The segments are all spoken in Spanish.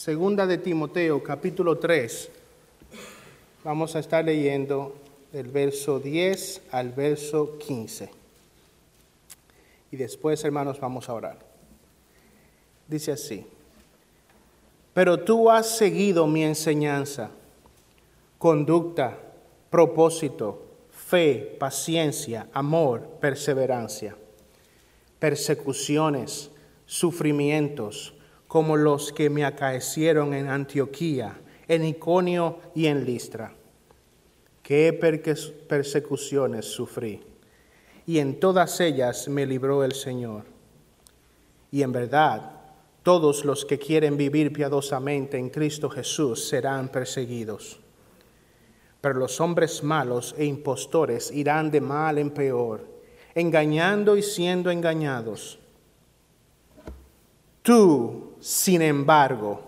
Segunda de Timoteo, capítulo 3. Vamos a estar leyendo del verso 10 al verso 15. Y después, hermanos, vamos a orar. Dice así, pero tú has seguido mi enseñanza, conducta, propósito, fe, paciencia, amor, perseverancia, persecuciones, sufrimientos, como los que me acaecieron en Antioquía, en Iconio y en Listra. Qué persecuciones sufrí, y en todas ellas me libró el Señor. Y en verdad, todos los que quieren vivir piadosamente en Cristo Jesús serán perseguidos. Pero los hombres malos e impostores irán de mal en peor, engañando y siendo engañados. Tú, sin embargo,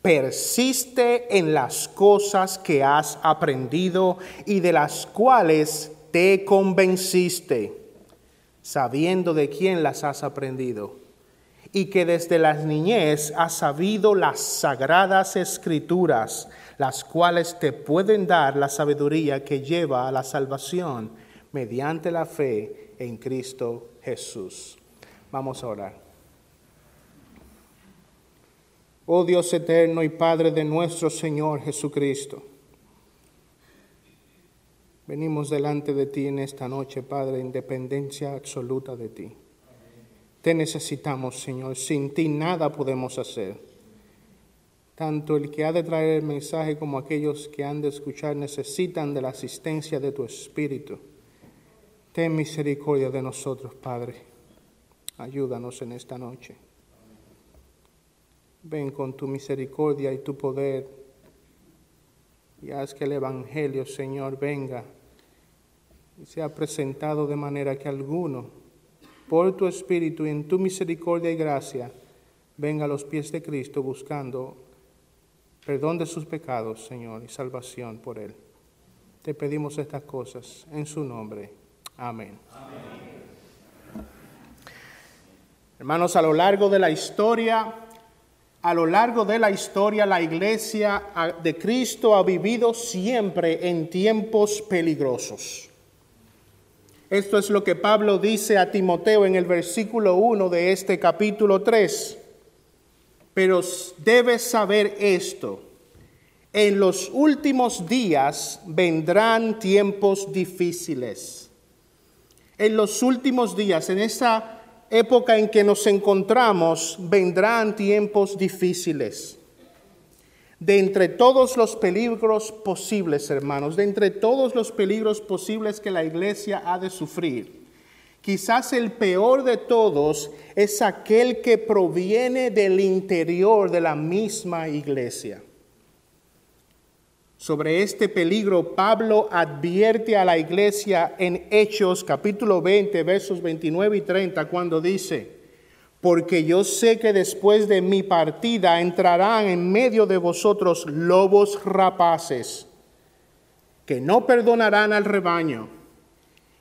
persiste en las cosas que has aprendido y de las cuales te convenciste, sabiendo de quién las has aprendido, y que desde la niñez has sabido las sagradas escrituras, las cuales te pueden dar la sabiduría que lleva a la salvación mediante la fe en Cristo Jesús. Vamos a orar. Oh Dios eterno y Padre de nuestro Señor Jesucristo. Venimos delante de ti en esta noche, Padre, independencia absoluta de ti. Te necesitamos, Señor. Sin ti nada podemos hacer. Tanto el que ha de traer el mensaje como aquellos que han de escuchar necesitan de la asistencia de tu Espíritu. Ten misericordia de nosotros, Padre. Ayúdanos en esta noche. Ven con tu misericordia y tu poder y haz que el Evangelio, Señor, venga y sea presentado de manera que alguno, por tu Espíritu y en tu misericordia y gracia, venga a los pies de Cristo buscando perdón de sus pecados, Señor, y salvación por Él. Te pedimos estas cosas en su nombre. Amén. Amén. Hermanos, a lo largo de la historia, a lo largo de la historia la iglesia de Cristo ha vivido siempre en tiempos peligrosos. Esto es lo que Pablo dice a Timoteo en el versículo 1 de este capítulo 3. Pero debes saber esto. En los últimos días vendrán tiempos difíciles. En los últimos días, en esa época en que nos encontramos vendrán tiempos difíciles. De entre todos los peligros posibles, hermanos, de entre todos los peligros posibles que la iglesia ha de sufrir, quizás el peor de todos es aquel que proviene del interior de la misma iglesia. Sobre este peligro, Pablo advierte a la iglesia en Hechos capítulo 20, versos 29 y 30, cuando dice, porque yo sé que después de mi partida entrarán en medio de vosotros lobos rapaces, que no perdonarán al rebaño,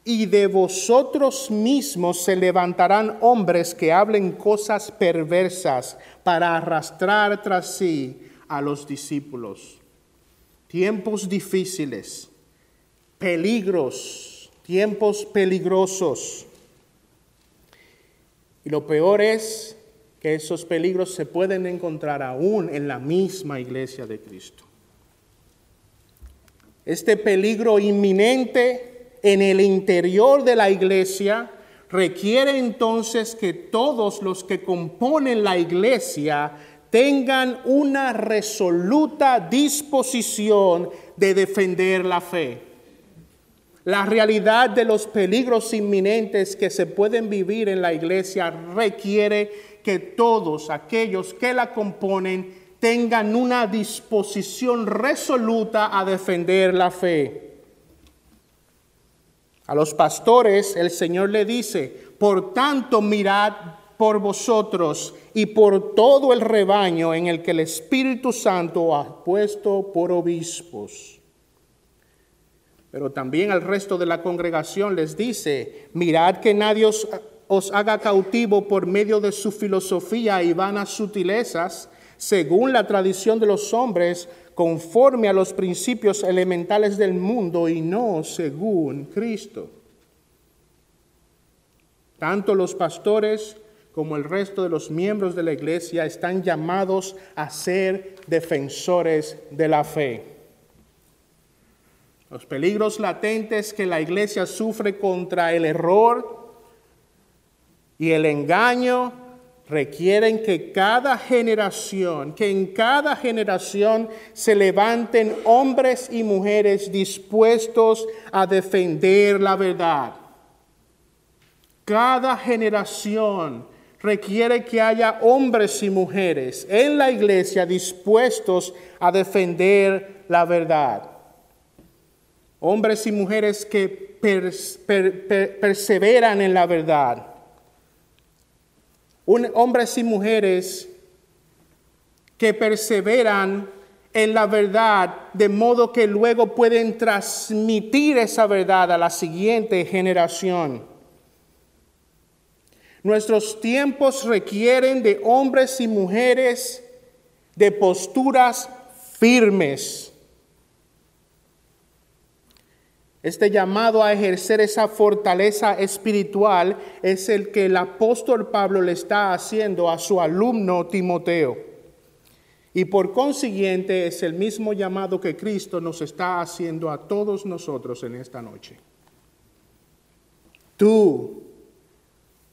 y de vosotros mismos se levantarán hombres que hablen cosas perversas para arrastrar tras sí a los discípulos tiempos difíciles, peligros, tiempos peligrosos. Y lo peor es que esos peligros se pueden encontrar aún en la misma iglesia de Cristo. Este peligro inminente en el interior de la iglesia requiere entonces que todos los que componen la iglesia tengan una resoluta disposición de defender la fe. La realidad de los peligros inminentes que se pueden vivir en la iglesia requiere que todos aquellos que la componen tengan una disposición resoluta a defender la fe. A los pastores el Señor le dice, por tanto mirad por vosotros y por todo el rebaño en el que el Espíritu Santo ha puesto por obispos. Pero también al resto de la congregación les dice, mirad que nadie os, haga cautivo por medio de su filosofía y vanas sutilezas, según la tradición de los hombres, conforme a los principios elementales del mundo y no según Cristo. Tanto los pastores como el resto de los miembros de la iglesia están llamados a ser defensores de la fe. Los peligros latentes que la iglesia sufre contra el error y el engaño requieren que cada generación, que en cada generación se levanten hombres y mujeres dispuestos a defender la verdad. Cada generación requiere que haya hombres y mujeres en la iglesia dispuestos a defender la verdad. Hombres y mujeres que perseveran en la verdad. hombres y mujeres que perseveran en la verdad de modo que luego pueden transmitir esa verdad a la siguiente generación. Nuestros tiempos requieren de hombres y mujeres de posturas firmes. Este llamado a ejercer esa fortaleza espiritual es el que el apóstol Pablo le está haciendo a su alumno Timoteo. Y por consiguiente es el mismo llamado que Cristo nos está haciendo a todos nosotros en esta noche. Tú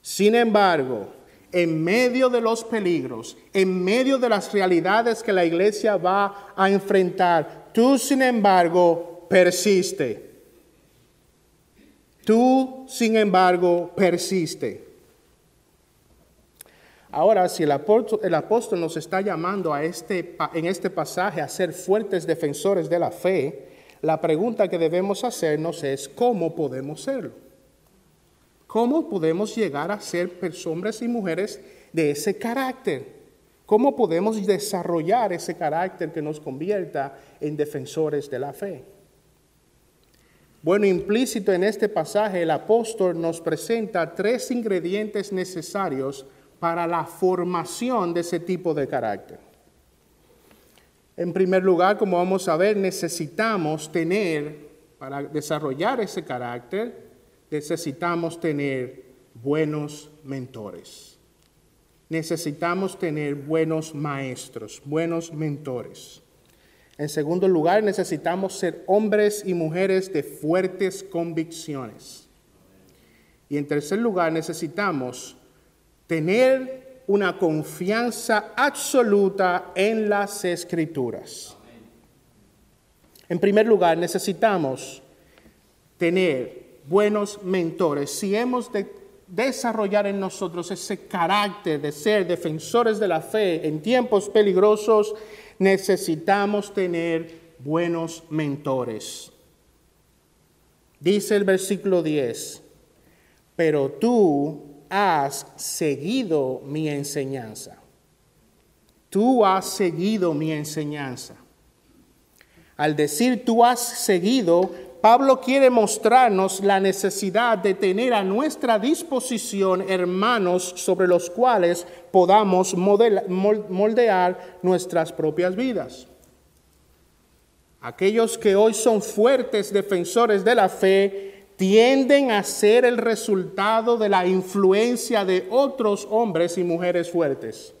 sin embargo, en medio de los peligros, en medio de las realidades que la iglesia va a enfrentar, tú, sin embargo, persiste. Tú, sin embargo, persiste. Ahora, si el apóstol, nos está llamando a este, en este pasaje a ser fuertes defensores de la fe, la pregunta que debemos hacernos es, ¿cómo podemos serlo? ¿Cómo podemos llegar a ser hombres y mujeres de ese carácter? ¿Cómo podemos desarrollar ese carácter que nos convierta en defensores de la fe? Bueno, implícito en este pasaje, el apóstol nos presenta tres ingredientes necesarios para la formación de ese tipo de carácter. En primer lugar, como vamos a ver, necesitamos tener, para desarrollar ese carácter, necesitamos tener buenos mentores. Necesitamos tener buenos maestros, buenos mentores. En segundo lugar, necesitamos ser hombres y mujeres de fuertes convicciones. Y en tercer lugar, necesitamos tener una confianza absoluta en las escrituras. En primer lugar, necesitamos tener buenos mentores, si hemos de desarrollar en nosotros ese carácter de ser defensores de la fe en tiempos peligrosos, necesitamos tener buenos mentores. Dice el versículo 10, pero tú has seguido mi enseñanza. Tú has seguido mi enseñanza. Al decir tú has seguido, Pablo quiere mostrarnos la necesidad de tener a nuestra disposición hermanos sobre los cuales podamos moldear nuestras propias vidas. Aquellos que hoy son fuertes defensores de la fe tienden a ser el resultado de la influencia de otros hombres y mujeres fuertes.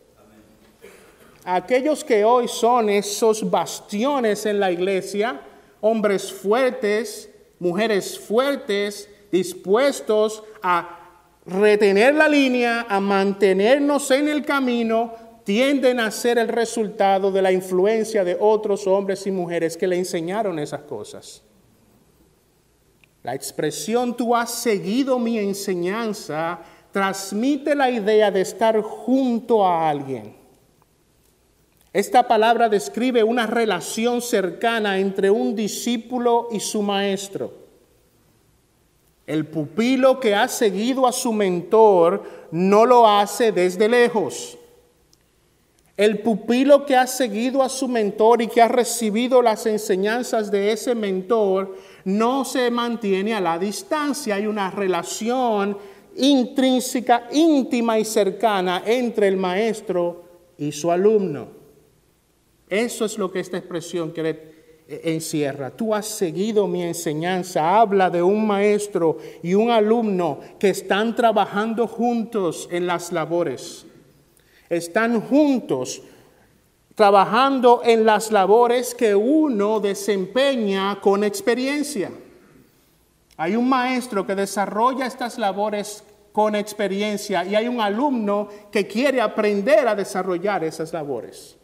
Aquellos que hoy son esos bastiones en la iglesia, hombres fuertes, mujeres fuertes, dispuestos a retener la línea, a mantenernos en el camino, tienden a ser el resultado de la influencia de otros hombres y mujeres que le enseñaron esas cosas. La expresión tú has seguido mi enseñanza transmite la idea de estar junto a alguien esta palabra describe una relación cercana entre un discípulo y su maestro. El pupilo que ha seguido a su mentor no lo hace desde lejos. El pupilo que ha seguido a su mentor y que ha recibido las enseñanzas de ese mentor no se mantiene a la distancia. Hay una relación intrínseca, íntima y cercana entre el maestro y su alumno. Eso es lo que esta expresión quiere eh, encierra. Tú has seguido mi enseñanza. Habla de un maestro y un alumno que están trabajando juntos en las labores. Están juntos trabajando en las labores que uno desempeña con experiencia. Hay un maestro que desarrolla estas labores con experiencia y hay un alumno que quiere aprender a desarrollar esas labores.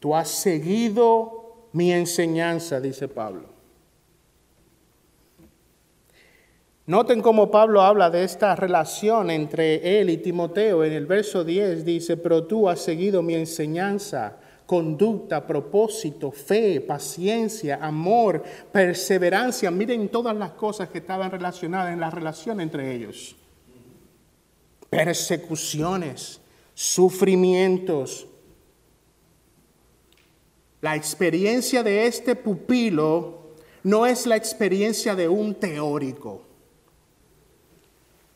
Tú has seguido mi enseñanza, dice Pablo. Noten cómo Pablo habla de esta relación entre él y Timoteo. En el verso 10 dice, pero tú has seguido mi enseñanza, conducta, propósito, fe, paciencia, amor, perseverancia. Miren todas las cosas que estaban relacionadas en la relación entre ellos. Persecuciones, sufrimientos, la experiencia de este pupilo no es la experiencia de un teórico.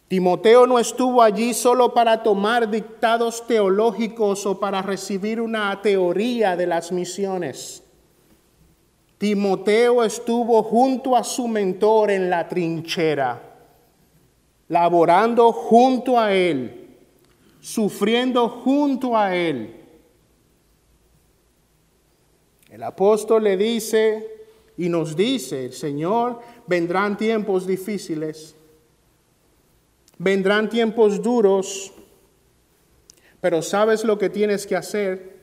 Timoteo no estuvo allí solo para tomar dictados teológicos o para recibir una teoría de las misiones. Timoteo estuvo junto a su mentor en la trinchera, laborando junto a él, sufriendo junto a él el apóstol le dice y nos dice, el Señor, vendrán tiempos difíciles, vendrán tiempos duros, pero ¿sabes lo que tienes que hacer?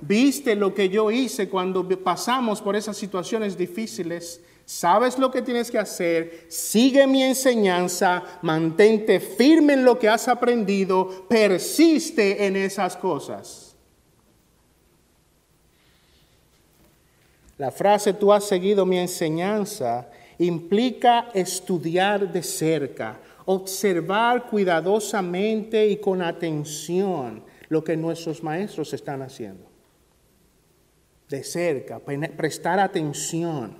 ¿Viste lo que yo hice cuando pasamos por esas situaciones difíciles? ¿Sabes lo que tienes que hacer? Sigue mi enseñanza, mantente firme en lo que has aprendido, persiste en esas cosas. La frase tú has seguido mi enseñanza implica estudiar de cerca, observar cuidadosamente y con atención lo que nuestros maestros están haciendo. De cerca, prestar atención.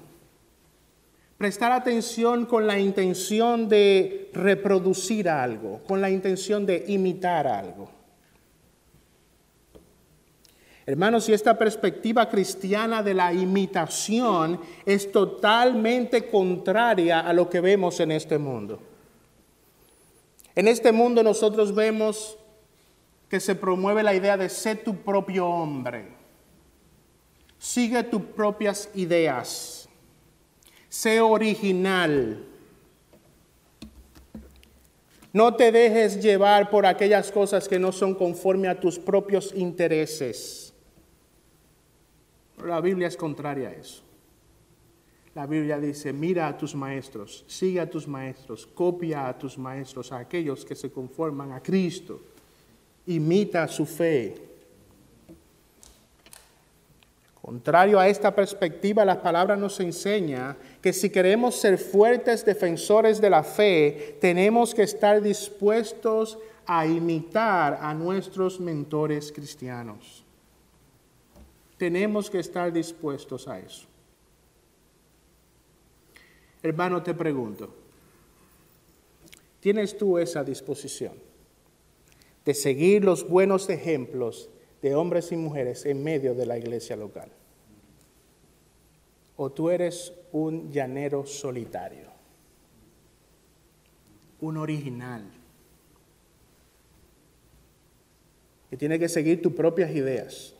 Prestar atención con la intención de reproducir algo, con la intención de imitar algo. Hermanos, y esta perspectiva cristiana de la imitación es totalmente contraria a lo que vemos en este mundo. En este mundo nosotros vemos que se promueve la idea de ser tu propio hombre. Sigue tus propias ideas. Sé original. No te dejes llevar por aquellas cosas que no son conforme a tus propios intereses. La Biblia es contraria a eso. La Biblia dice, mira a tus maestros, sigue a tus maestros, copia a tus maestros, a aquellos que se conforman a Cristo, imita su fe. Contrario a esta perspectiva, la palabra nos enseña que si queremos ser fuertes defensores de la fe, tenemos que estar dispuestos a imitar a nuestros mentores cristianos. Tenemos que estar dispuestos a eso. Hermano, te pregunto, ¿tienes tú esa disposición de seguir los buenos ejemplos de hombres y mujeres en medio de la iglesia local? ¿O tú eres un llanero solitario? Un original. Que tiene que seguir tus propias ideas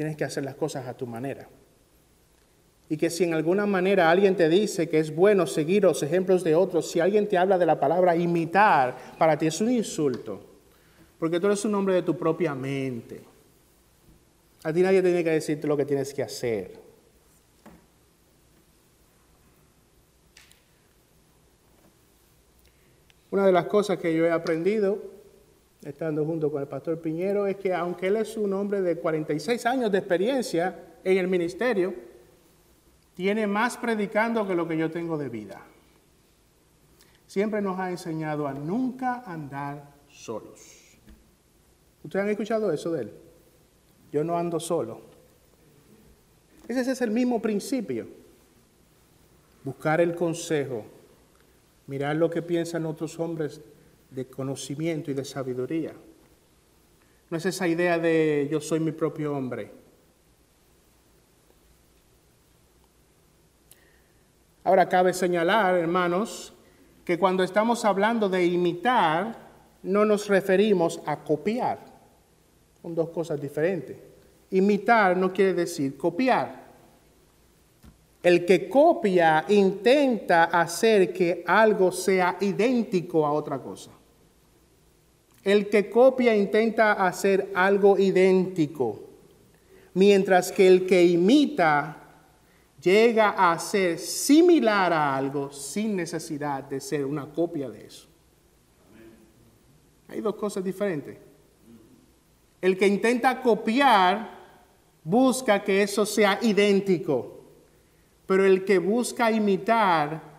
Tienes que hacer las cosas a tu manera. Y que si en alguna manera alguien te dice que es bueno seguir los ejemplos de otros, si alguien te habla de la palabra imitar, para ti es un insulto. Porque tú eres un hombre de tu propia mente. A ti nadie tiene que decirte lo que tienes que hacer. Una de las cosas que yo he aprendido estando junto con el pastor Piñero, es que aunque él es un hombre de 46 años de experiencia en el ministerio, tiene más predicando que lo que yo tengo de vida. Siempre nos ha enseñado a nunca andar solos. ¿Ustedes han escuchado eso de él? Yo no ando solo. Ese es el mismo principio. Buscar el consejo, mirar lo que piensan otros hombres de conocimiento y de sabiduría. No es esa idea de yo soy mi propio hombre. Ahora cabe señalar, hermanos, que cuando estamos hablando de imitar, no nos referimos a copiar. Son dos cosas diferentes. Imitar no quiere decir copiar. El que copia intenta hacer que algo sea idéntico a otra cosa. El que copia intenta hacer algo idéntico, mientras que el que imita llega a ser similar a algo sin necesidad de ser una copia de eso. Hay dos cosas diferentes. El que intenta copiar busca que eso sea idéntico, pero el que busca imitar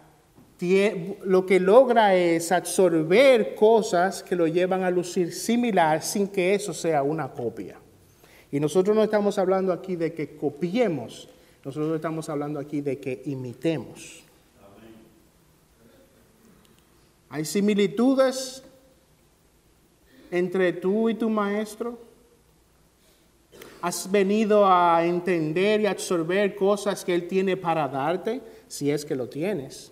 lo que logra es absorber cosas que lo llevan a lucir similar sin que eso sea una copia. Y nosotros no estamos hablando aquí de que copiemos, nosotros estamos hablando aquí de que imitemos. Hay similitudes entre tú y tu maestro. Has venido a entender y absorber cosas que Él tiene para darte, si es que lo tienes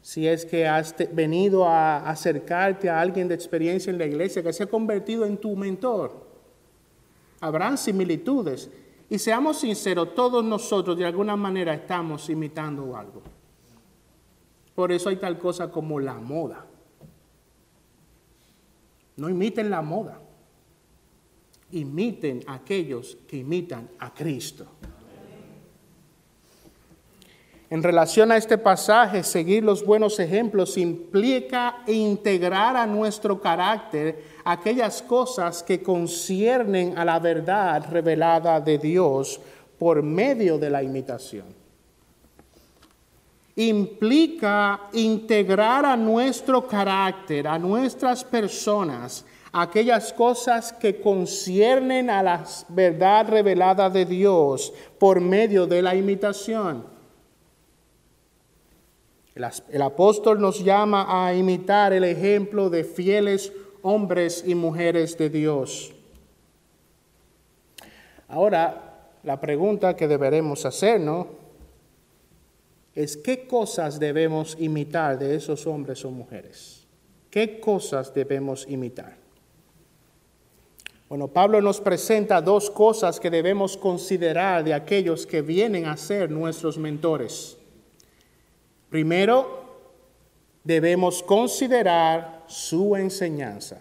si es que has venido a acercarte a alguien de experiencia en la iglesia que se ha convertido en tu mentor. Habrán similitudes. Y seamos sinceros, todos nosotros de alguna manera estamos imitando algo. Por eso hay tal cosa como la moda. No imiten la moda. Imiten a aquellos que imitan a Cristo. En relación a este pasaje, seguir los buenos ejemplos implica integrar a nuestro carácter aquellas cosas que conciernen a la verdad revelada de Dios por medio de la imitación. Implica integrar a nuestro carácter, a nuestras personas, aquellas cosas que conciernen a la verdad revelada de Dios por medio de la imitación. El, apóstol nos llama a imitar el ejemplo de fieles hombres y mujeres de Dios. Ahora, la pregunta que deberemos hacernos es qué cosas debemos imitar de esos hombres o mujeres. ¿Qué cosas debemos imitar? Bueno, Pablo nos presenta dos cosas que debemos considerar de aquellos que vienen a ser nuestros mentores. Primero, debemos considerar su enseñanza,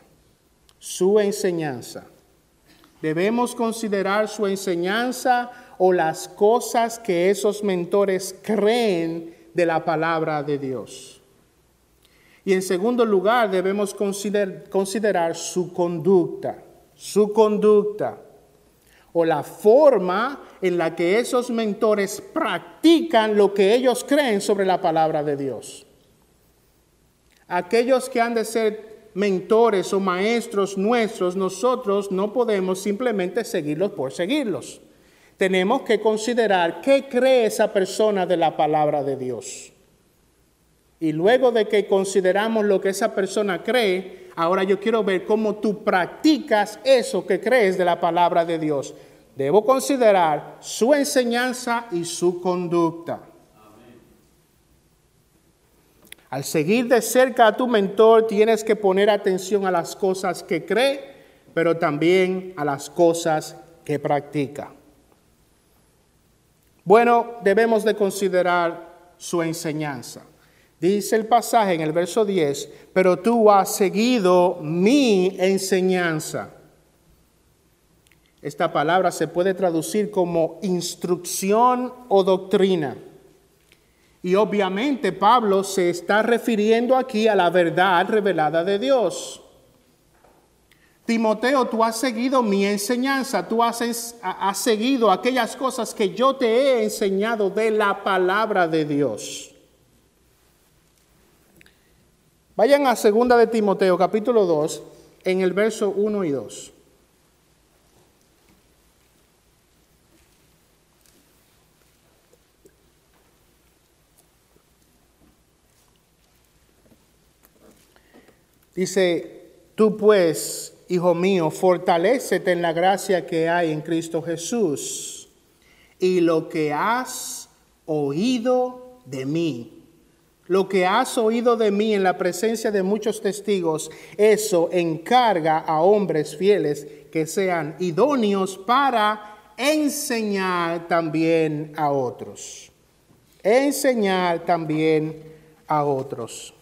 su enseñanza. Debemos considerar su enseñanza o las cosas que esos mentores creen de la palabra de Dios. Y en segundo lugar, debemos considerar su conducta, su conducta o la forma en la que esos mentores practican lo que ellos creen sobre la palabra de Dios. Aquellos que han de ser mentores o maestros nuestros, nosotros no podemos simplemente seguirlos por seguirlos. Tenemos que considerar qué cree esa persona de la palabra de Dios. Y luego de que consideramos lo que esa persona cree, ahora yo quiero ver cómo tú practicas eso que crees de la palabra de Dios debo considerar su enseñanza y su conducta. Al seguir de cerca a tu mentor tienes que poner atención a las cosas que cree, pero también a las cosas que practica. Bueno, debemos de considerar su enseñanza. Dice el pasaje en el verso 10, pero tú has seguido mi enseñanza. Esta palabra se puede traducir como instrucción o doctrina. Y obviamente Pablo se está refiriendo aquí a la verdad revelada de Dios. Timoteo, tú has seguido mi enseñanza, tú has, has, seguido aquellas cosas que yo te he enseñado de la palabra de Dios. Vayan a segunda de Timoteo, capítulo 2, en el verso 1 y 2. Dice, tú pues, hijo mío, fortalécete en la gracia que hay en Cristo Jesús. Y lo que has oído de mí, lo que has oído de mí en la presencia de muchos testigos, eso encarga a hombres fieles que sean idóneos para enseñar también a otros. Enseñar también a otros.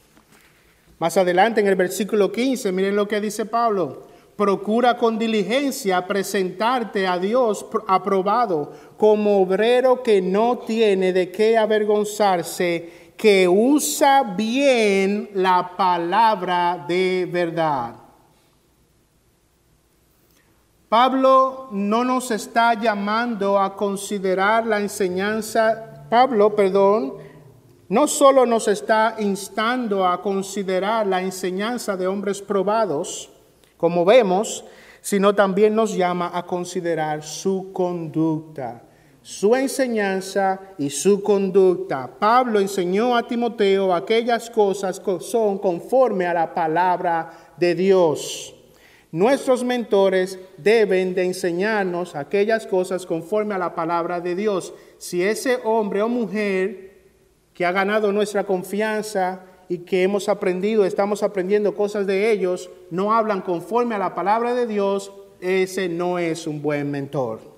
Más adelante en el versículo 15, miren lo que dice Pablo. Procura con diligencia presentarte a Dios aprobado como obrero que no tiene de qué avergonzarse, que usa bien la palabra de verdad. Pablo no nos está llamando a considerar la enseñanza, Pablo, perdón, no solo nos está instando a considerar la enseñanza de hombres probados, como vemos, sino también nos llama a considerar su conducta, su enseñanza y su conducta. Pablo enseñó a Timoteo aquellas cosas que son conforme a la palabra de Dios. Nuestros mentores deben de enseñarnos aquellas cosas conforme a la palabra de Dios. Si ese hombre o mujer que ha ganado nuestra confianza y que hemos aprendido, estamos aprendiendo cosas de ellos, no hablan conforme a la palabra de Dios, ese no es un buen mentor.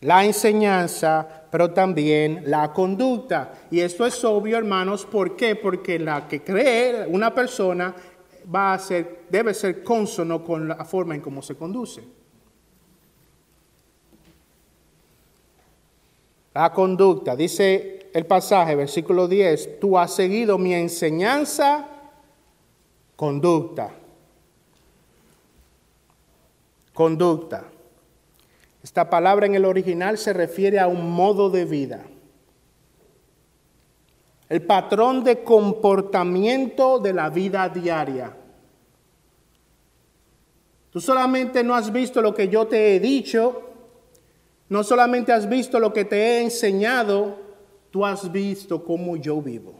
La enseñanza, pero también la conducta. Y esto es obvio, hermanos, ¿por qué? Porque la que cree una persona va a ser, debe ser consono con la forma en cómo se conduce. La conducta, dice el pasaje, versículo 10, tú has seguido mi enseñanza, conducta. Conducta. Esta palabra en el original se refiere a un modo de vida. El patrón de comportamiento de la vida diaria. Tú solamente no has visto lo que yo te he dicho, no solamente has visto lo que te he enseñado, tú has visto cómo yo vivo.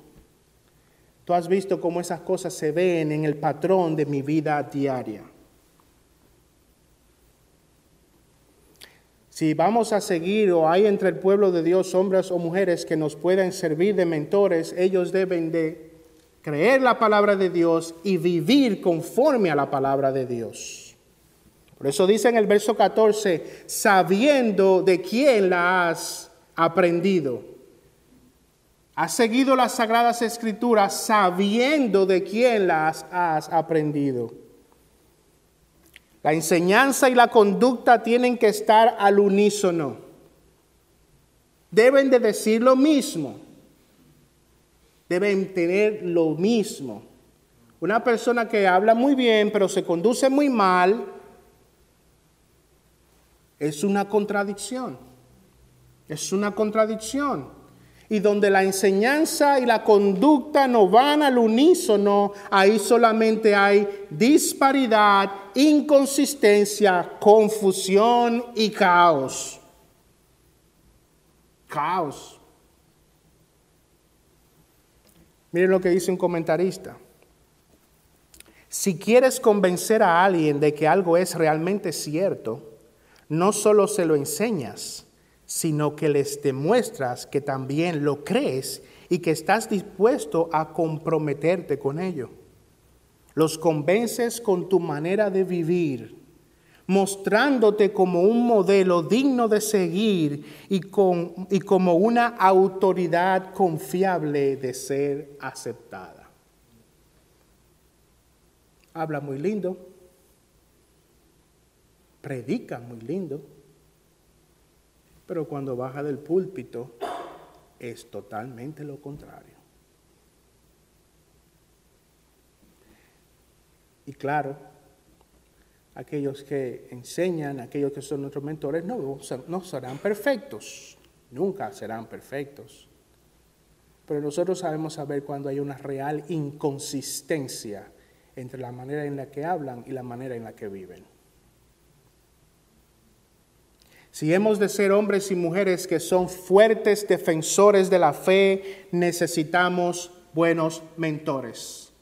Tú has visto cómo esas cosas se ven en el patrón de mi vida diaria. Si vamos a seguir o hay entre el pueblo de Dios hombres o mujeres que nos puedan servir de mentores, ellos deben de creer la palabra de Dios y vivir conforme a la palabra de Dios. Por eso dice en el verso 14, sabiendo de quién la has aprendido. Has seguido las sagradas escrituras sabiendo de quién las has aprendido. La enseñanza y la conducta tienen que estar al unísono. Deben de decir lo mismo. Deben tener lo mismo. Una persona que habla muy bien pero se conduce muy mal, es una contradicción. Es una contradicción. Y donde la enseñanza y la conducta no van al unísono, ahí solamente hay disparidad, inconsistencia, confusión y caos. Caos. Miren lo que dice un comentarista. Si quieres convencer a alguien de que algo es realmente cierto, no solo se lo enseñas, sino que les demuestras que también lo crees y que estás dispuesto a comprometerte con ello. Los convences con tu manera de vivir, mostrándote como un modelo digno de seguir y, y como una autoridad confiable de ser aceptada. Habla muy lindo, predica muy lindo, pero cuando baja del púlpito es totalmente lo contrario. Y claro, aquellos que enseñan, aquellos que son nuestros mentores, no, no serán perfectos, nunca serán perfectos. Pero nosotros sabemos saber cuando hay una real inconsistencia entre la manera en la que hablan y la manera en la que viven. Si hemos de ser hombres y mujeres que son fuertes defensores de la fe, necesitamos buenos mentores.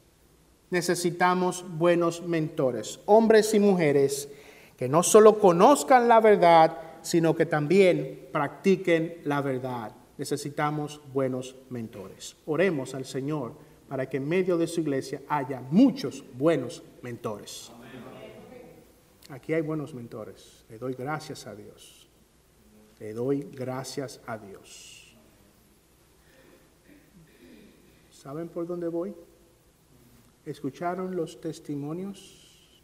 necesitamos buenos mentores, hombres y mujeres que no solo conozcan la verdad, sino que también practiquen la verdad. Necesitamos buenos mentores. Oremos al Señor para que en medio de su iglesia haya muchos buenos mentores. Aquí hay buenos mentores. Le doy gracias a Dios. Le doy gracias a Dios. ¿Saben por dónde voy? ¿Escucharon los testimonios?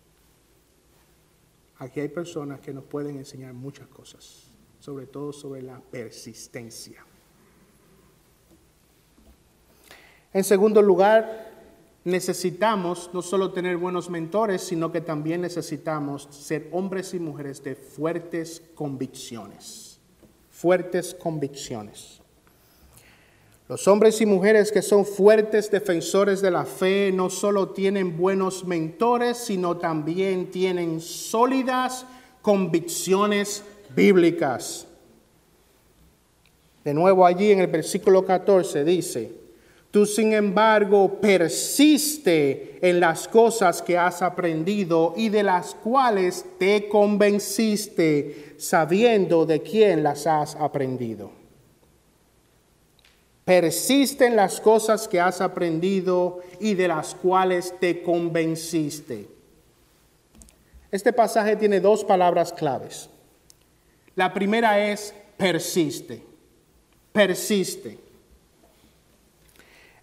Aquí hay personas que nos pueden enseñar muchas cosas, sobre todo sobre la persistencia. En segundo lugar, necesitamos no solo tener buenos mentores, sino que también necesitamos ser hombres y mujeres de fuertes convicciones. Fuertes convicciones. Los hombres y mujeres que son fuertes defensores de la fe no solo tienen buenos mentores, sino también tienen sólidas convicciones bíblicas. De nuevo allí en el versículo 14 dice, tú sin embargo persiste en las cosas que has aprendido y de las cuales te convenciste, sabiendo de quién las has aprendido. Persiste en las cosas que has aprendido y de las cuales te convenciste. Este pasaje tiene dos palabras claves. La primera es persiste. Persiste.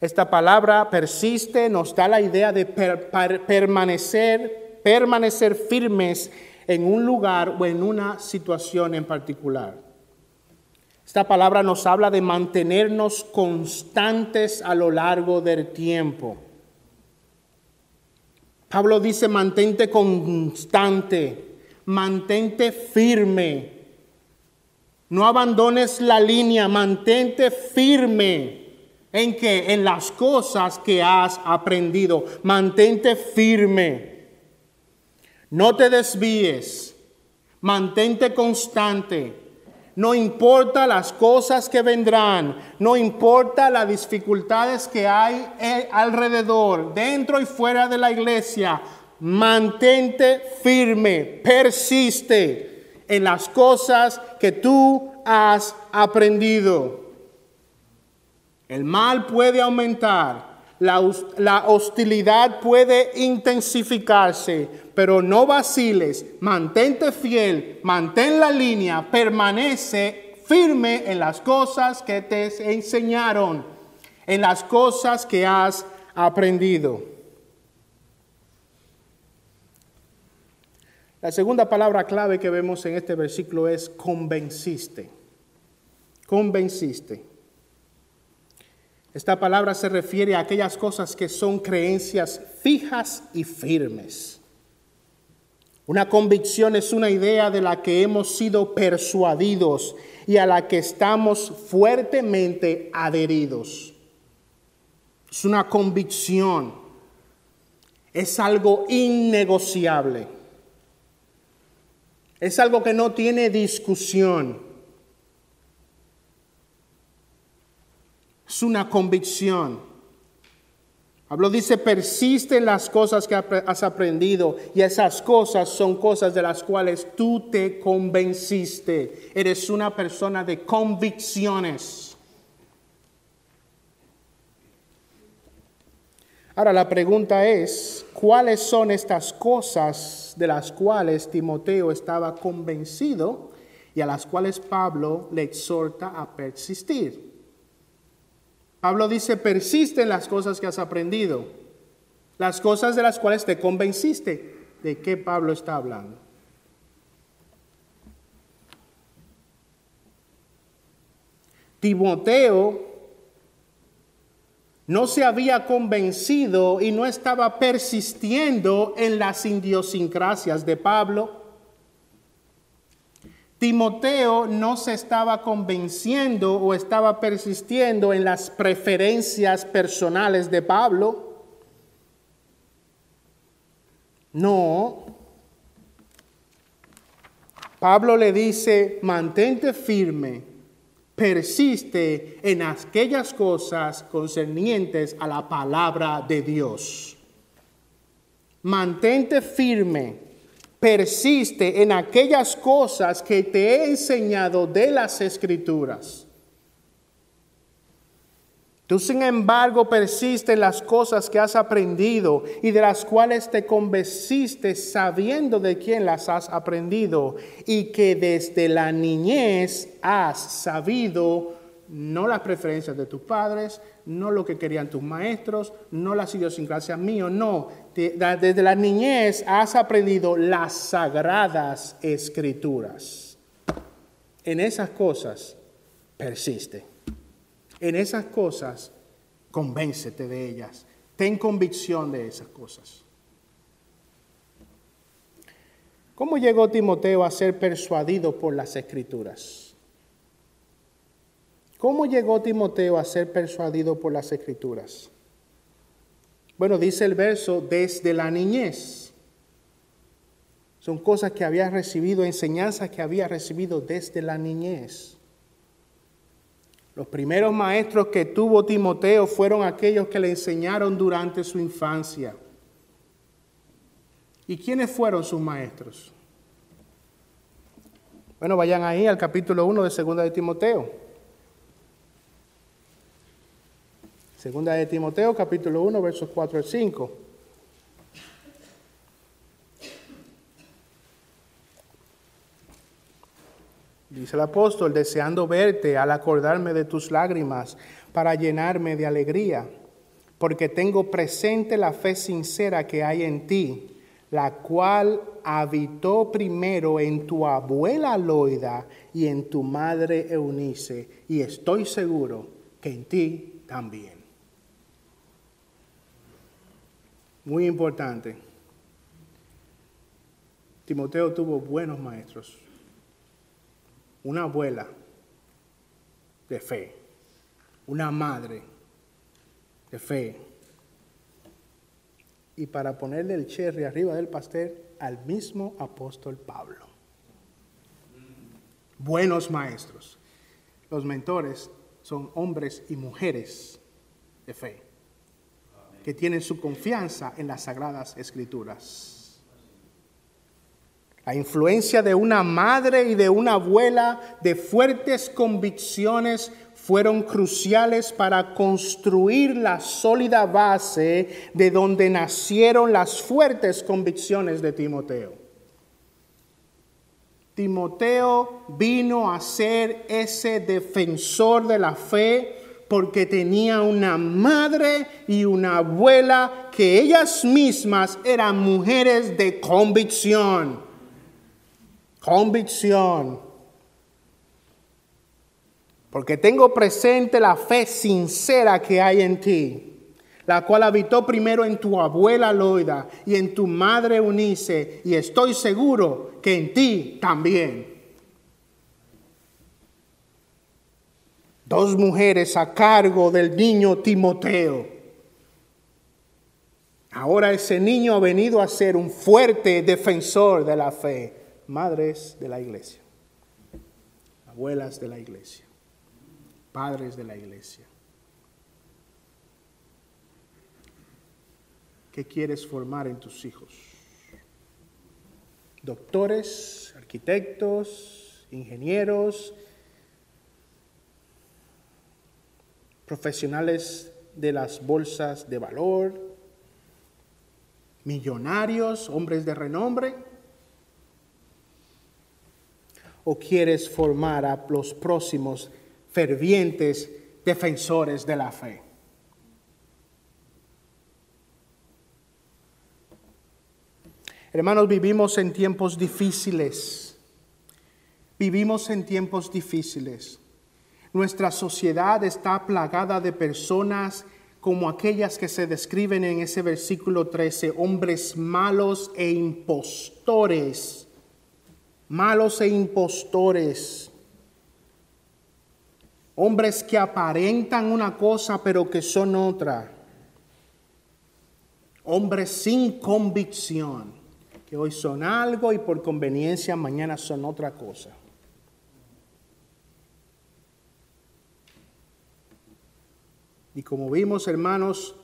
Esta palabra persiste nos da la idea de permanecer, permanecer firmes en un lugar o en una situación en particular. Esta palabra nos habla de mantenernos constantes a lo largo del tiempo. Pablo dice, mantente constante, mantente firme. No abandones la línea, mantente firme. ¿En que En las cosas que has aprendido. Mantente firme. No te desvíes. Mantente constante. No importa las cosas que vendrán, no importa las dificultades que hay eh, alrededor, dentro y fuera de la iglesia, mantente firme, persiste en las cosas que tú has aprendido. El mal puede aumentar, la, hostilidad puede intensificarse, pero no vaciles, mantente fiel, mantén la línea, permanece firme en las cosas que te enseñaron, en las cosas que has aprendido. La segunda palabra clave que vemos en este versículo es convenciste. Convenciste. Esta palabra se refiere a aquellas cosas que son creencias fijas y firmes. Una convicción es una idea de la que hemos sido persuadidos y a la que estamos fuertemente adheridos. Es una convicción. Es algo innegociable. Es algo que no tiene discusión. Es una convicción. Pablo dice, persiste en las cosas que has aprendido y esas cosas son cosas de las cuales tú te convenciste. Eres una persona de convicciones. Ahora la pregunta es, ¿cuáles son estas cosas de las cuales Timoteo estaba convencido y a las cuales Pablo le exhorta a persistir? Pablo dice, persiste en las cosas que has aprendido, las cosas de las cuales te convenciste. ¿De qué Pablo está hablando? Timoteo no se había convencido y no estaba persistiendo en las idiosincrasias de Pablo Timoteo no se estaba convenciendo o estaba persistiendo en las preferencias personales de Pablo. No. Pablo le dice, mantente firme, persiste en aquellas cosas concernientes a la palabra de Dios. mantente firme, persiste en aquellas cosas que te he enseñado de las escrituras. Tú, sin embargo, persiste en las cosas que has aprendido y de las cuales te convenciste sabiendo de quién las has aprendido y que desde la niñez has sabido no las preferencias de tus padres, no lo que querían tus maestros, no las idiosincrasias míos, no. Desde la niñez has aprendido las sagradas escrituras. En esas cosas persiste. En esas cosas, convéncete de ellas. Ten convicción de esas cosas. ¿Cómo llegó Timoteo a ser persuadido por las escrituras? ¿Cómo llegó Timoteo a ser persuadido por las escrituras? Bueno, dice el verso, desde la niñez. Son cosas que había recibido, enseñanzas que había recibido desde la niñez. Los primeros maestros que tuvo Timoteo fueron aquellos que le enseñaron durante su infancia. ¿Y quiénes fueron sus maestros? Bueno, vayan ahí al capítulo 1 de Segunda de Timoteo. Segunda de Timoteo, capítulo 1, versos 4 al 5. Dice el apóstol, deseando verte al acordarme de tus lágrimas para llenarme de alegría, porque tengo presente la fe sincera que hay en ti, la cual habitó primero en tu abuela Loida y en tu madre Eunice, y estoy seguro que en ti también. Muy importante. Timoteo tuvo buenos maestros una abuela de fe, una madre de fe. Y para ponerle el cherry arriba del pastel, al mismo apóstol Pablo. Buenos maestros. Los mentores son hombres y mujeres de fe, que tienen su confianza en las sagradas escrituras. La influencia de una madre y de una abuela de fuertes convicciones fueron cruciales para construir la sólida base de donde nacieron las fuertes convicciones de Timoteo. Timoteo vino a ser ese defensor de la fe porque tenía una madre y una abuela que ellas mismas eran mujeres de convicción. Convicción. Porque tengo presente la fe sincera que hay en ti, la cual habitó primero en tu abuela Loida y en tu madre Eunice, y estoy seguro que en ti también. Dos mujeres a cargo del niño Timoteo. Ahora ese niño ha venido a ser un fuerte defensor de la fe madres de la iglesia, abuelas de la iglesia, padres de la iglesia. ¿Qué quieres formar en tus hijos? Doctores, arquitectos, ingenieros, profesionales de las bolsas de valor, millonarios, hombres de renombre o quieres formar a los próximos fervientes defensores de la fe? Hermanos, vivimos en tiempos difíciles. Vivimos en tiempos difíciles. Nuestra sociedad está plagada de personas como aquellas que se describen en ese versículo 13, hombres malos e impostores. Malos e impostores, hombres que aparentan una cosa pero que son otra, hombres sin convicción, que hoy son algo y por conveniencia mañana son otra cosa. Y como vimos, hermanos,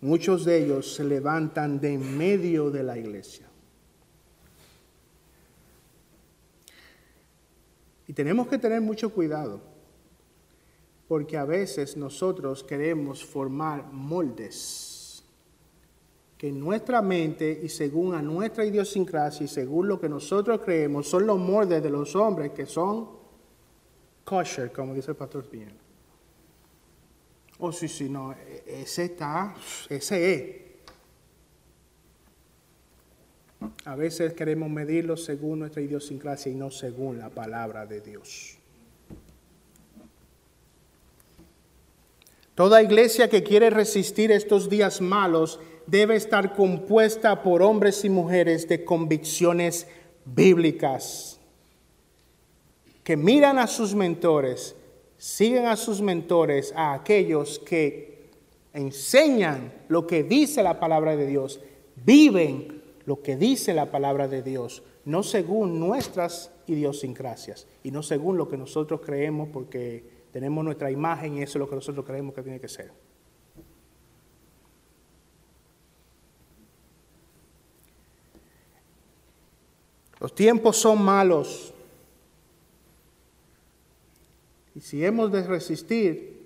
muchos de ellos se levantan de en medio de la iglesia. Y tenemos que tener mucho cuidado, porque a veces nosotros queremos formar moldes que en nuestra mente y según a nuestra idiosincrasia y según lo que nosotros creemos son los moldes de los hombres que son kosher, como dice el pastor Piñera. Oh, sí, sí, no, e-, ese está, ese es. A veces queremos medirlo según nuestra idiosincrasia y no según la palabra de Dios. Toda iglesia que quiere resistir estos días malos debe estar compuesta por hombres y mujeres de convicciones bíblicas, que miran a sus mentores, siguen a sus mentores, a aquellos que enseñan lo que dice la palabra de Dios, viven lo que dice la palabra de Dios, no según nuestras idiosincrasias y no según lo que nosotros creemos porque tenemos nuestra imagen y eso es lo que nosotros creemos que tiene que ser. Los tiempos son malos. Y si hemos de resistir,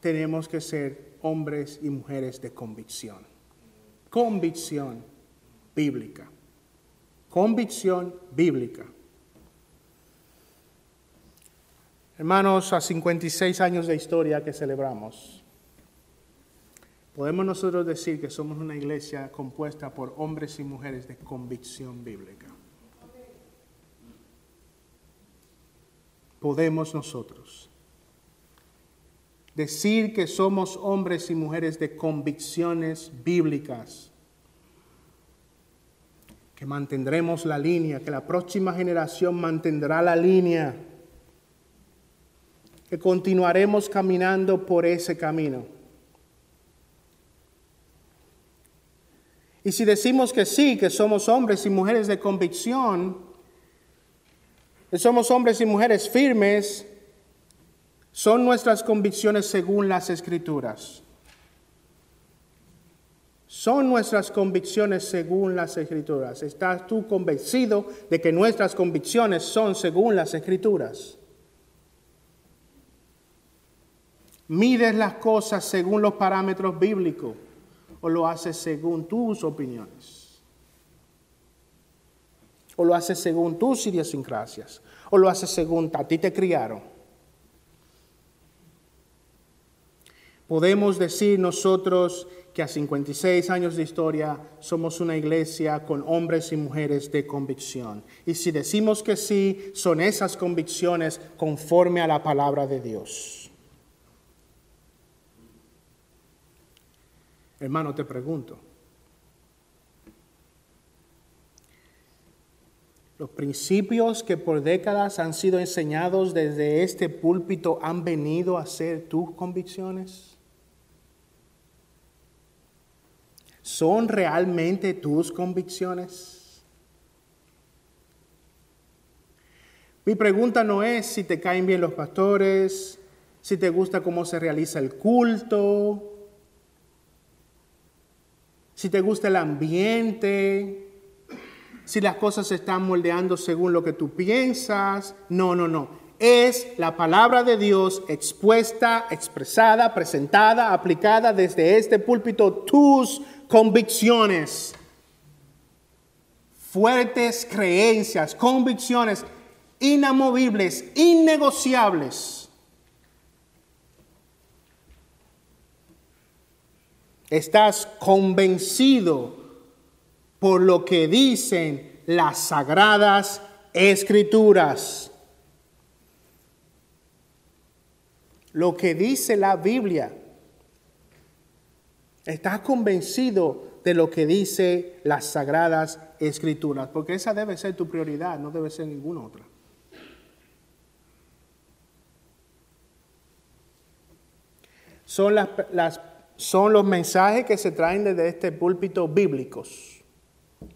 tenemos que ser hombres y mujeres de convicción. Convicción bíblica. Convicción bíblica. Hermanos, a 56 años de historia que celebramos, podemos nosotros decir que somos una iglesia compuesta por hombres y mujeres de convicción bíblica. Podemos nosotros decir que somos hombres y mujeres de convicciones bíblicas que mantendremos la línea, que la próxima generación mantendrá la línea, que continuaremos caminando por ese camino. Y si decimos que sí, que somos hombres y mujeres de convicción, somos hombres y mujeres firmes, son nuestras convicciones según las escrituras. Son nuestras convicciones según las escrituras. ¿Estás tú convencido de que nuestras convicciones son según las escrituras? ¿Mides las cosas según los parámetros bíblicos o lo haces según tus opiniones? ¿O lo haces según tus idiosincrasias? ¿O lo haces según a ti te criaron? Podemos decir nosotros que a 56 años de historia somos una iglesia con hombres y mujeres de convicción. Y si decimos que sí, son esas convicciones conforme a la palabra de Dios. Hermano, te pregunto, los principios que por décadas han sido enseñados desde este púlpito han venido a ser tus convicciones? ¿Son realmente tus convicciones? Mi pregunta no es si te caen bien los pastores, si te gusta cómo se realiza el culto, si te gusta el ambiente, si las cosas se están moldeando según lo que tú piensas. No, no, no. Es la palabra de Dios expuesta, expresada, presentada, aplicada desde este púlpito, tus convicciones, fuertes creencias, convicciones inamovibles, innegociables. Estás convencido por lo que dicen las sagradas escrituras. Lo que dice la Biblia Estás convencido de lo que dice las sagradas escrituras, porque esa debe ser tu prioridad, no debe ser ninguna otra. Son, las, son los mensajes que se traen desde este púlpito bíblicos.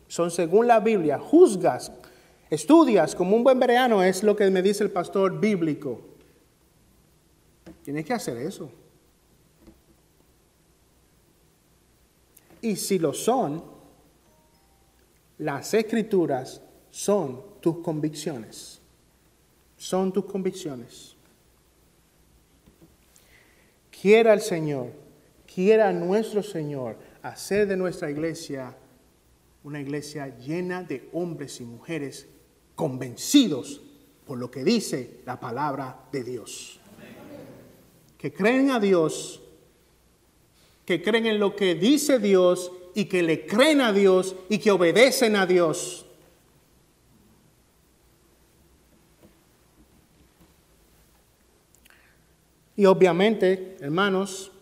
Son según la Biblia. Juzgas, estudias como un buen bereano, es lo que me dice el pastor bíblico. Tienes que hacer eso. Y si lo son, las escrituras son tus convicciones. Son tus convicciones. Quiera el Señor, quiera nuestro Señor hacer de nuestra iglesia una iglesia llena de hombres y mujeres convencidos por lo que dice la palabra de Dios. Que creen a Dios, que creen en lo que dice Dios y que le creen a Dios y que obedecen a Dios. Y obviamente, hermanos,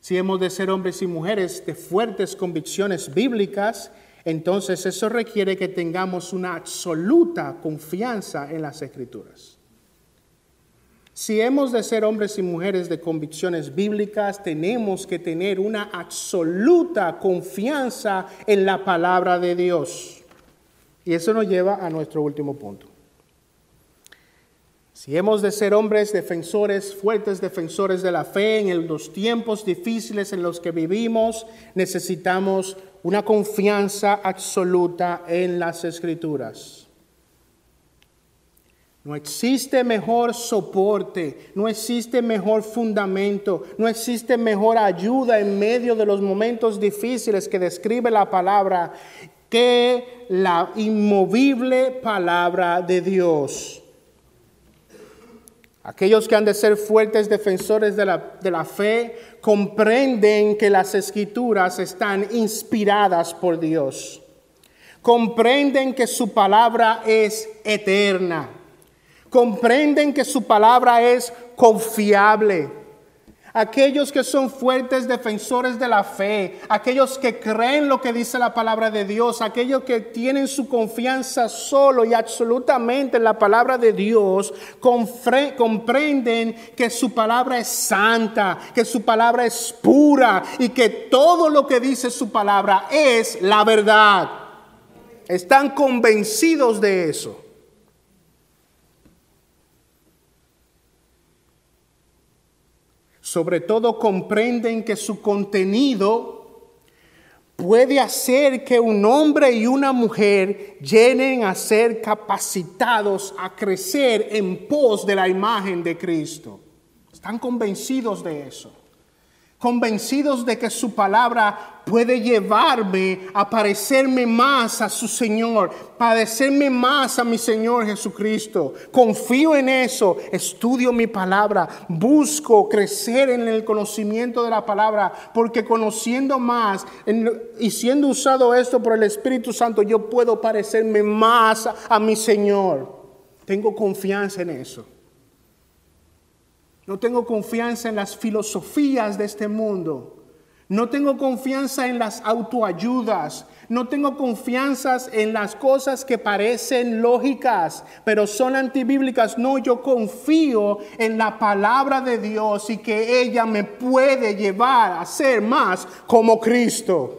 si hemos de ser hombres y mujeres de fuertes convicciones bíblicas, entonces eso requiere que tengamos una absoluta confianza en las escrituras. Si hemos de ser hombres y mujeres de convicciones bíblicas, tenemos que tener una absoluta confianza en la palabra de Dios. Y eso nos lleva a nuestro último punto. Si hemos de ser hombres defensores, fuertes defensores de la fe en los tiempos difíciles en los que vivimos, necesitamos una confianza absoluta en las escrituras. No existe mejor soporte, no existe mejor fundamento, no existe mejor ayuda en medio de los momentos difíciles que describe la palabra que la inmovible palabra de Dios. Aquellos que han de ser fuertes defensores de la, de la, fe comprenden que las escrituras están inspiradas por Dios. Comprenden que su palabra es eterna. Comprenden que su palabra es confiable aquellos que son fuertes defensores de la fe, aquellos que creen lo que dice la palabra de Dios, aquellos que tienen su confianza solo y absolutamente en la palabra de Dios, comprenden que su palabra es santa, que su palabra es pura y que todo lo que dice su palabra es la verdad. Están convencidos de eso. Sobre todo comprenden que su contenido puede hacer que un hombre y una mujer llenen a ser capacitados a crecer en pos de la imagen de Cristo. Están convencidos de eso convencidos de que su palabra puede llevarme a parecerme más a su Señor, parecerme más a mi Señor Jesucristo. Confío en eso, estudio mi palabra, busco crecer en el conocimiento de la palabra, porque conociendo más y siendo usado esto por el Espíritu Santo, yo puedo parecerme más a mi Señor. Tengo confianza en eso. No tengo confianza en las filosofías de este mundo. No tengo confianza en las autoayudas. No tengo confianza en las cosas que parecen lógicas, pero son antibíblicas. No, yo confío en la palabra de Dios y que ella me puede llevar a ser más como Cristo.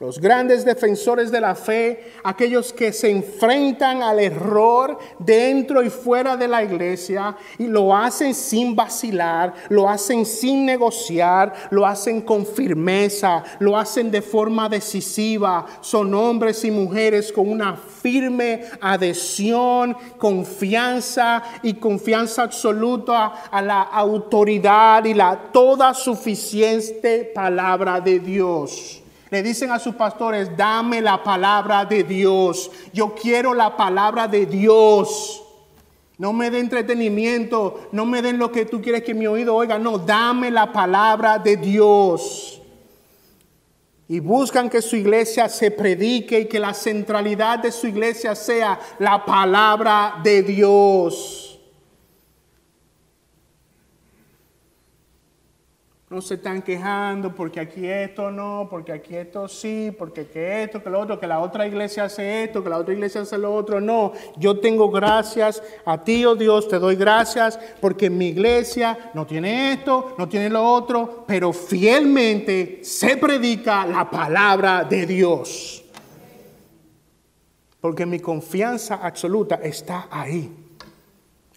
Los grandes defensores de la fe, aquellos que se enfrentan al error dentro y fuera de la iglesia y lo hacen sin vacilar, lo hacen sin negociar, lo hacen con firmeza, lo hacen de forma decisiva. Son hombres y mujeres con una firme adhesión, confianza y confianza absoluta a la autoridad y la toda suficiente palabra de Dios. Le dicen a sus pastores, dame la palabra de Dios. Yo quiero la palabra de Dios. No me den entretenimiento, no me den lo que tú quieres que mi oído oiga. No, dame la palabra de Dios. Y buscan que su iglesia se predique y que la centralidad de su iglesia sea la palabra de Dios. No se están quejando porque aquí esto no, porque aquí esto sí, porque que esto, que lo otro, que la otra iglesia hace esto, que la otra iglesia hace lo otro. No, yo tengo gracias a ti, oh Dios, te doy gracias porque mi iglesia no tiene esto, no tiene lo otro, pero fielmente se predica la palabra de Dios. Porque mi confianza absoluta está ahí,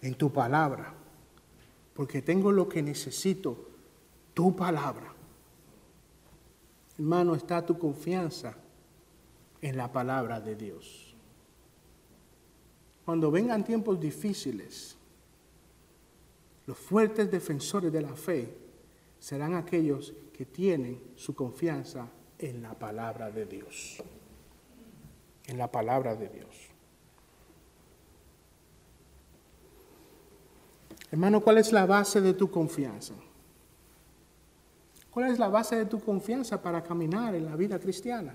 en tu palabra. Porque tengo lo que necesito tu palabra Hermano, está tu confianza en la palabra de Dios. Cuando vengan tiempos difíciles, los fuertes defensores de la fe serán aquellos que tienen su confianza en la palabra de Dios. En la palabra de Dios. Hermano, ¿cuál es la base de tu confianza? ¿Cuál es la base de tu confianza para caminar en la vida cristiana?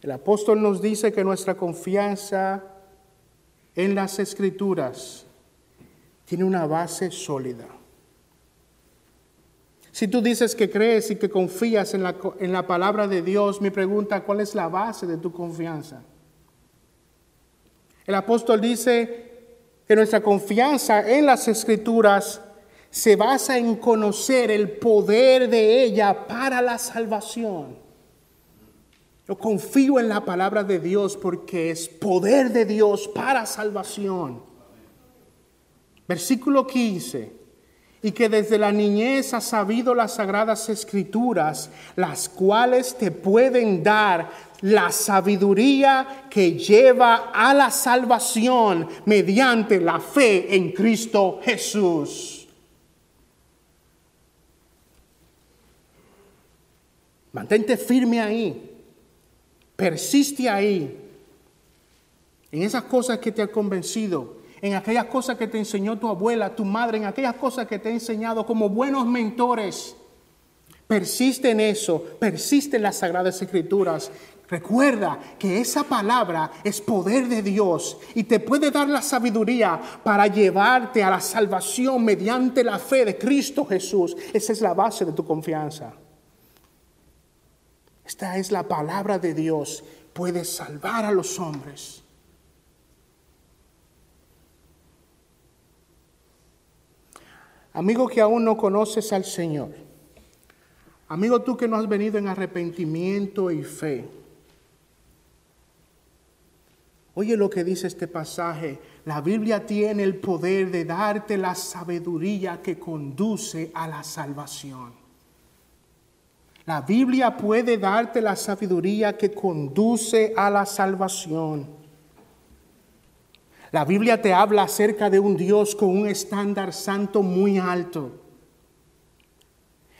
El apóstol nos dice que nuestra confianza en las escrituras tiene una base sólida. Si tú dices que crees y que confías en la, en la, palabra de Dios, mi pregunta, ¿cuál es la base de tu confianza? El apóstol dice que nuestra confianza en las escrituras se basa en conocer el poder de ella para la salvación. Yo confío en la palabra de Dios porque es poder de Dios para salvación. Versículo 15. Y que desde la niñez has sabido las sagradas escrituras, las cuales te pueden dar la sabiduría que lleva a la salvación mediante la fe en Cristo Jesús. Mantente firme ahí. Persiste ahí, en esas cosas que te ha convencido, en aquellas cosas que te enseñó tu abuela, tu madre, en aquellas cosas que te ha enseñado como buenos mentores. Persiste en eso, persiste en las sagradas escrituras. Recuerda que esa palabra es poder de Dios y te puede dar la sabiduría para llevarte a la salvación mediante la fe de Cristo Jesús. Esa es la base de tu confianza. Esta es la palabra de Dios. Puede salvar a los hombres. Amigo que aún no conoces al Señor. Amigo tú que no has venido en arrepentimiento y fe. Oye lo que dice este pasaje. La Biblia tiene el poder de darte la sabiduría que conduce a la salvación. La Biblia puede darte la sabiduría que conduce a la salvación. La Biblia te habla acerca de un Dios con un estándar santo muy alto.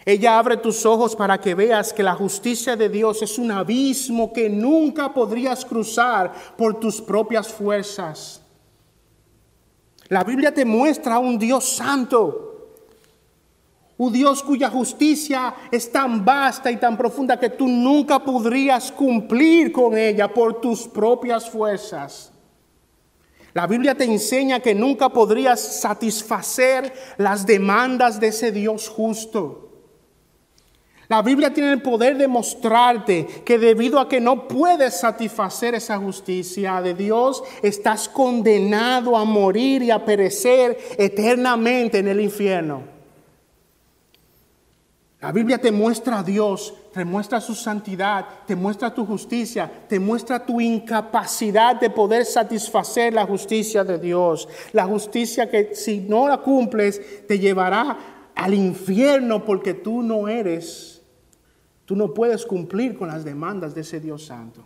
Ella abre tus ojos para que veas que la justicia de Dios es un abismo que nunca podrías cruzar por tus propias fuerzas. La Biblia te muestra a un Dios santo un Dios cuya justicia es tan vasta y tan profunda que tú nunca podrías cumplir con ella por tus propias fuerzas. La Biblia te enseña que nunca podrías satisfacer las demandas de ese Dios justo. La Biblia tiene el poder de mostrarte que debido a que no puedes satisfacer esa justicia de Dios, estás condenado a morir y a perecer eternamente en el infierno. La Biblia te muestra a Dios, te muestra su santidad, te muestra tu justicia, te muestra tu incapacidad de poder satisfacer la justicia de Dios. La justicia que si no la cumples te llevará al infierno porque tú no eres, tú no puedes cumplir con las demandas de ese Dios santo.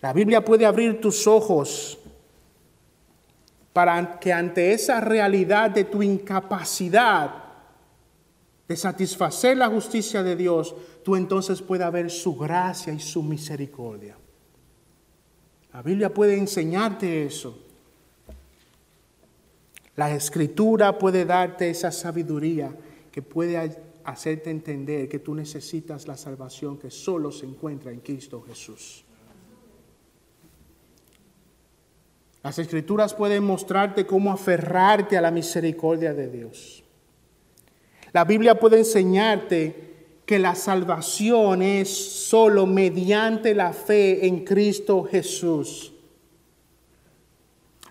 La Biblia puede abrir tus ojos para que ante esa realidad de tu incapacidad, de satisfacer la justicia de Dios, tú entonces puedas ver su gracia y su misericordia. La Biblia puede enseñarte eso. La escritura puede darte esa sabiduría que puede hacerte entender que tú necesitas la salvación que solo se encuentra en Cristo Jesús. Las escrituras pueden mostrarte cómo aferrarte a la misericordia de Dios. La Biblia puede enseñarte que la salvación es solo mediante la fe en Cristo Jesús.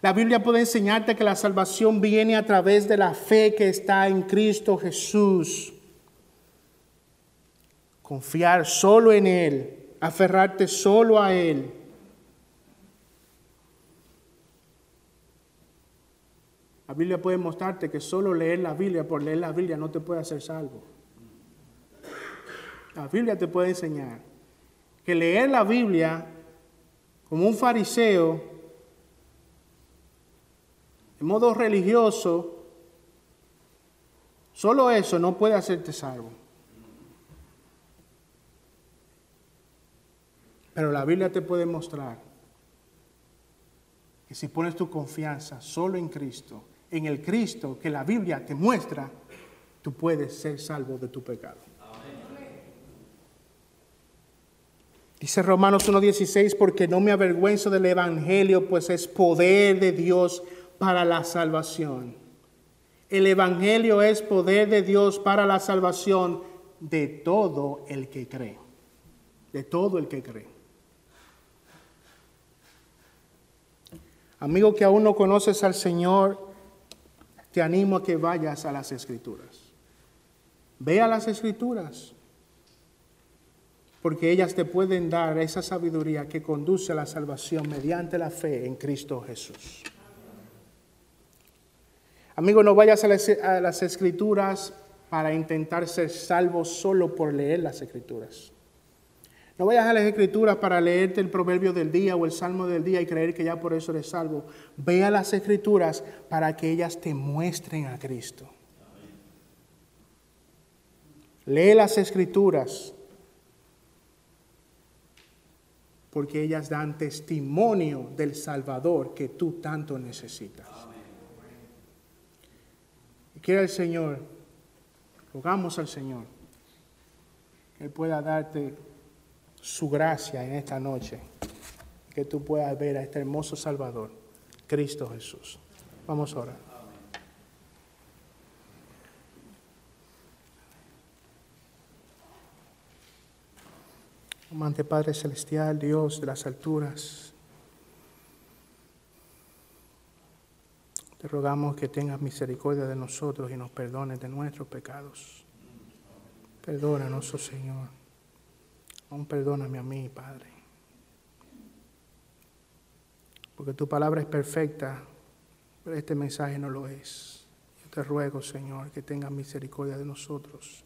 La Biblia puede enseñarte que la salvación viene a través de la fe que está en Cristo Jesús. Confiar solo en Él, aferrarte solo a Él. La Biblia puede mostrarte que solo leer la Biblia por leer la Biblia no te puede hacer salvo. La Biblia te puede enseñar que leer la Biblia como un fariseo, en modo religioso, solo eso no puede hacerte salvo. Pero la Biblia te puede mostrar que si pones tu confianza solo en Cristo, en el Cristo que la Biblia te muestra, tú puedes ser salvo de tu pecado. Dice Romanos 1.16, porque no me avergüenzo del Evangelio, pues es poder de Dios para la salvación. El Evangelio es poder de Dios para la salvación de todo el que cree. De todo el que cree. Amigo que aún no conoces al Señor, te animo a que vayas a las Escrituras. Ve a las Escrituras, porque ellas te pueden dar esa sabiduría que conduce a la salvación mediante la fe en Cristo Jesús. Amigo, no vayas a las, a las Escrituras para intentar ser salvo solo por leer las Escrituras. No vayas a las escrituras para leerte el proverbio del día o el salmo del día y creer que ya por eso eres salvo. Ve a las escrituras para que ellas te muestren a Cristo. Lee las escrituras porque ellas dan testimonio del Salvador que tú tanto necesitas. Y quiera el Señor, rogamos al Señor, que Él pueda darte su gracia en esta noche, que tú puedas ver a este hermoso Salvador, Cristo Jesús. Vamos a orar. Amante Padre Celestial, Dios de las alturas, te rogamos que tengas misericordia de nosotros y nos perdones de nuestros pecados. Perdónanos, oh Señor. Aún perdóname a mí, Padre. Porque tu palabra es perfecta, pero este mensaje no lo es. Yo te ruego, Señor, que tengas misericordia de nosotros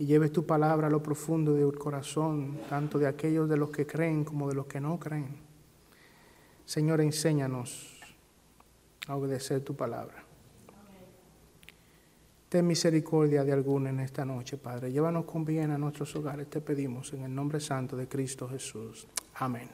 y lleves tu palabra a lo profundo del corazón, tanto de aquellos de los que creen como de los que no creen. Señor, enséñanos a obedecer tu palabra. Ten misericordia de alguno en esta noche, Padre. Llévanos con bien a nuestros hogares, te pedimos, en el nombre santo de Cristo Jesús. Amén.